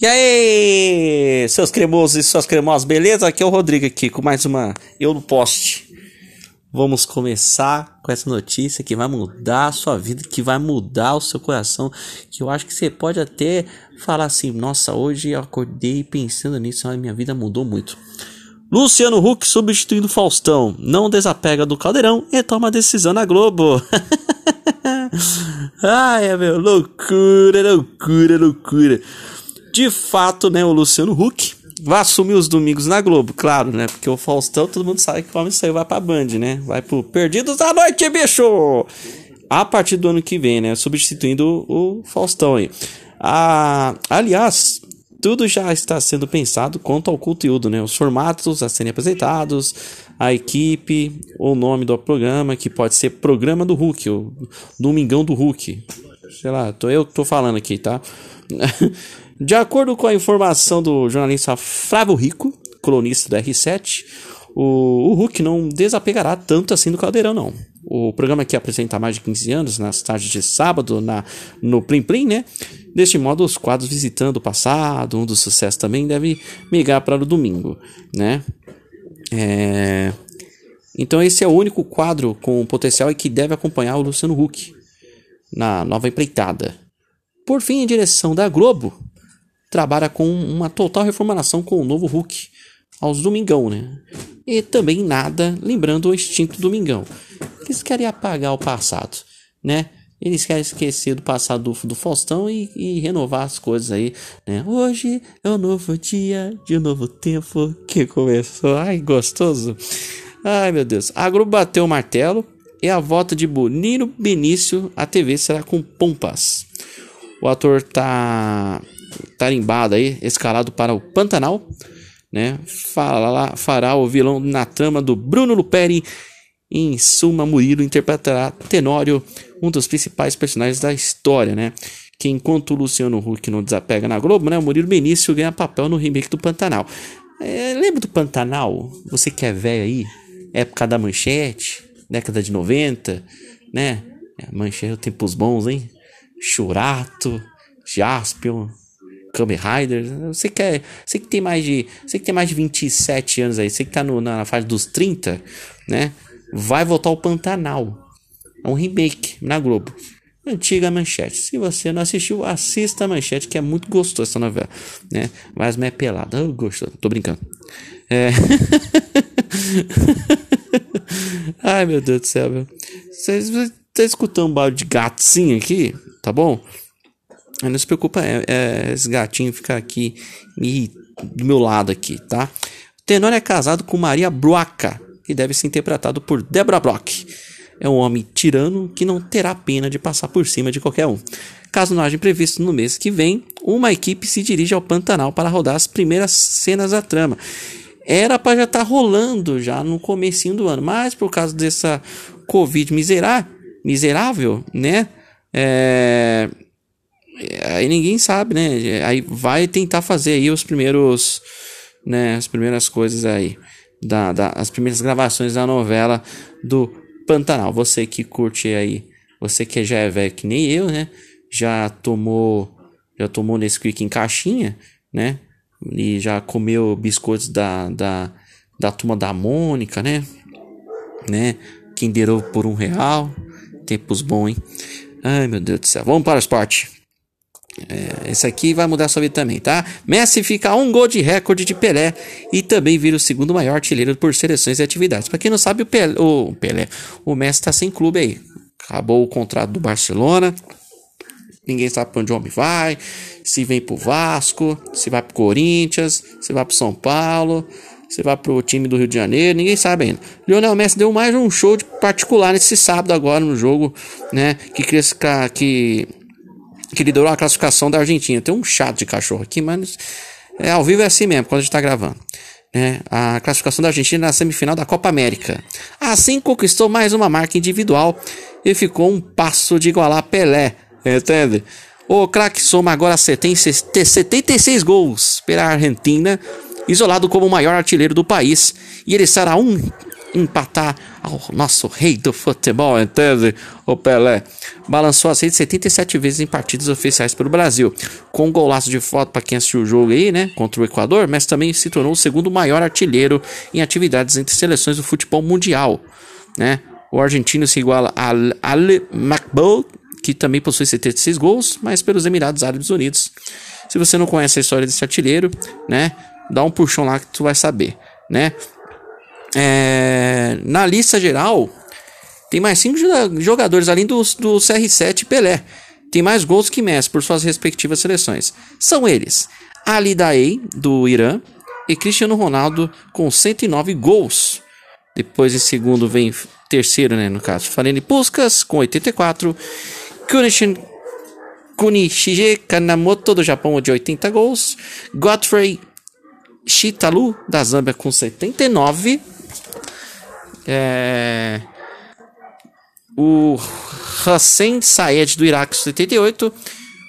E aí, seus cremosos e suas cremosas, beleza? Aqui é o Rodrigo aqui com mais uma Eu no Poste. Vamos começar com essa notícia que vai mudar a sua vida, que vai mudar o seu coração, que eu acho que você pode até falar assim: "Nossa, hoje eu acordei pensando nisso, a minha vida mudou muito". Luciano Huck substituindo Faustão, não desapega do Caldeirão e toma decisão na Globo. Ai, meu, loucura, loucura, loucura. De fato, né, o Luciano Huck vai assumir os domingos na Globo, claro, né? Porque o Faustão, todo mundo sabe que o homem saiu, vai pra Band, né? Vai pro Perdidos da Noite, bicho! A partir do ano que vem, né? Substituindo o Faustão aí. Ah, aliás, tudo já está sendo pensado quanto ao conteúdo, né? Os formatos a serem apresentados, a equipe, o nome do programa, que pode ser Programa do Hulk, o Domingão do Hulk. Sei lá, tô, eu tô falando aqui, tá? De acordo com a informação do jornalista Flávio Rico, colunista do R7, o, o Hulk não desapegará tanto assim do Caldeirão, não. O programa que apresenta há mais de 15 anos, nas tardes de sábado, na, no Plim Plim, né? Deste modo, os quadros visitando o passado, um dos sucessos também, deve migrar para o domingo, né? É... Então esse é o único quadro com potencial e que deve acompanhar o Luciano Huck na nova empreitada. Por fim, em direção da Globo, trabalha com uma total reformulação com o novo Hulk aos Domingão, né? E também nada lembrando o extinto Domingão. Eles querem apagar o passado, né? Eles querem esquecer do passado do, do Faustão e, e, renovar as coisas aí, né? Hoje é um novo dia, de um novo tempo que começou. Ai, gostoso. Ai, meu Deus. A Globo bateu o martelo e a volta de Bonino Benício à TV será com pompas. O ator tá tarimbado aí, escalado para o Pantanal, né? Fará, fará o vilão na trama do Bruno Luperi. Em suma, Murilo interpretará Tenório, um dos principais personagens da história, né? Que enquanto o Luciano Huck não desapega na Globo, né? O Murilo Benício ganha papel no remake do Pantanal. É, lembra do Pantanal? Você que é velho aí? Época da manchete, década de 90, né? É, manchete, tempos bons, hein? Churato, Jaspion, Kamen Rider. Você que, é, você que tem mais de. Você que tem mais de 27 anos aí, você que tá no, na fase dos 30, né? Vai voltar o Pantanal. É um remake na Globo. Antiga manchete. Se você não assistiu, assista a manchete, que é muito gostosa essa novela. Né? Mas não é pelada. Oh, gostoso. Tô brincando. É. Ai, meu Deus do céu, Vocês estão tá escutando um barulho de gatinho aqui? Tá bom? Não se preocupa, é, é, esse gatinho ficar aqui e, do meu lado aqui, tá? O Tenor é casado com Maria Broca, que deve ser interpretado por Deborah Bloch. É um homem tirano que não terá pena de passar por cima de qualquer um. Caso não haja previsto no mês que vem, uma equipe se dirige ao Pantanal para rodar as primeiras cenas da trama. Era para já estar tá rolando já no comecinho do ano, mas por causa dessa Covid miserável né? É, aí ninguém sabe, né? Aí vai tentar fazer aí os primeiros, né? As primeiras coisas aí, da, da, as primeiras gravações da novela do Pantanal. Você que curte aí, você que já é velho que nem eu, né? Já tomou, já tomou Nesquik em caixinha, né? E já comeu biscoitos da, da, da turma da Mônica, né? Né? Kinder Ovo por um real. Tempos bons, hein? Ai, meu Deus do céu. Vamos para o esporte. É, esse aqui vai mudar sua vida também, tá? Messi fica a um gol de recorde de Pelé e também vira o segundo maior artilheiro por seleções e atividades. Para quem não sabe, o Pelé, o Pelé, o Messi tá sem clube aí. Acabou o contrato do Barcelona. Ninguém sabe para onde o homem vai. Se vem pro Vasco, se vai pro Corinthians, se vai pro São Paulo, se vai pro time do Rio de Janeiro, ninguém sabe ainda. Lionel Messi deu mais um show de particular nesse sábado agora no jogo, né, que que que liderou a classificação da Argentina. Tem um chato de cachorro aqui, mas é, ao vivo é assim mesmo, quando a gente está gravando. É, a classificação da Argentina na semifinal da Copa América. Assim conquistou mais uma marca individual e ficou um passo de igualar Pelé. Entende? O craque soma agora 76 gols pela Argentina, isolado como o maior artilheiro do país, e ele estará um empatar ao nosso rei do futebol, entende? O Pelé balançou as redes 77 vezes em partidas oficiais pelo Brasil, com um golaço de foto para quem assistiu o jogo aí, né, contra o Equador, mas também se tornou o segundo maior artilheiro em atividades entre seleções do futebol mundial, né? O argentino se iguala a Ale Macbou, que também possui 76 gols, mas pelos Emirados Árabes Unidos. Se você não conhece a história desse artilheiro, né, dá um puxão lá que tu vai saber, né? É, na lista geral, tem mais cinco jogadores além do, do CR7 Pelé. Tem mais gols que Messi por suas respectivas seleções. São eles: Ali Daei, do Irã, e Cristiano Ronaldo, com 109 gols. Depois, em segundo, vem terceiro, né, no caso, Falene Puskas, com 84. Kunishin Kunishige Kanamoto, do Japão, de 80 gols. Godfrey Shitalu, da Zâmbia, com 79. É... O Hussein Saed do Iraque, 78.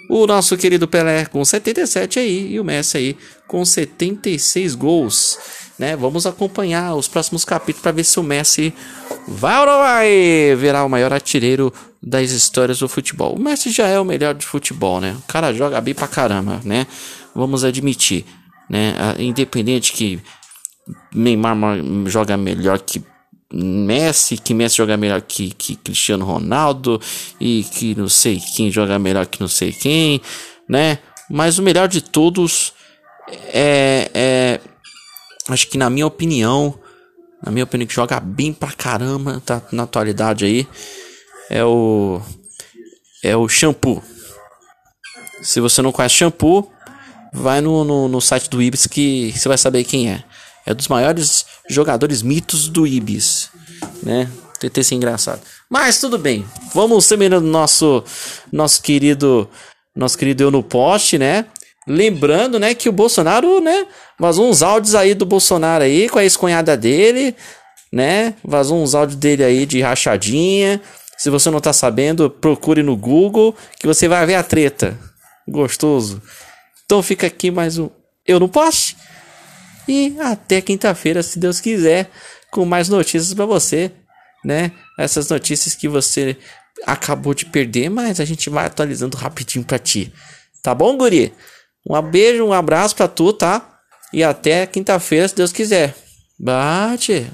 O nosso querido Pelé com 77 aí. E o Messi aí com 76 gols. Né? Vamos acompanhar os próximos capítulos para ver se o Messi vai ou não vai virar o maior artilheiro das histórias do futebol. O Messi já é o melhor de futebol, né? O cara joga bem pra caramba, né? Vamos admitir, né? Independente que Neymar joga melhor que Messi, que Messi joga melhor que, que Cristiano Ronaldo e que não sei quem joga melhor que não sei quem, né? Mas o melhor de todos é, é acho que na minha opinião, na minha opinião que joga bem pra caramba, tá na atualidade aí, é o é o Shampoo. Se você não conhece Shampoo, vai no, no, no site do Ibis que você vai saber quem é. É dos maiores jogadores mitos do Ibis, né? Tentei ser engraçado. Mas tudo bem. Vamos terminando nosso nosso querido nosso querido eu no poste, né? Lembrando, né, que o Bolsonaro, né, vazou uns áudios aí do Bolsonaro aí com a ex-cunhada dele, né? Vazou uns áudios dele aí de rachadinha. Se você não tá sabendo, procure no Google que você vai ver a treta. Gostoso. Então fica aqui mais um Eu Não Poste. E até quinta-feira, se Deus quiser, com mais notícias para você, né? Essas notícias que você acabou de perder, mas a gente vai atualizando rapidinho para ti. Tá bom, guri? Um beijo, um abraço para tu, tá? E até quinta-feira, se Deus quiser. Bate!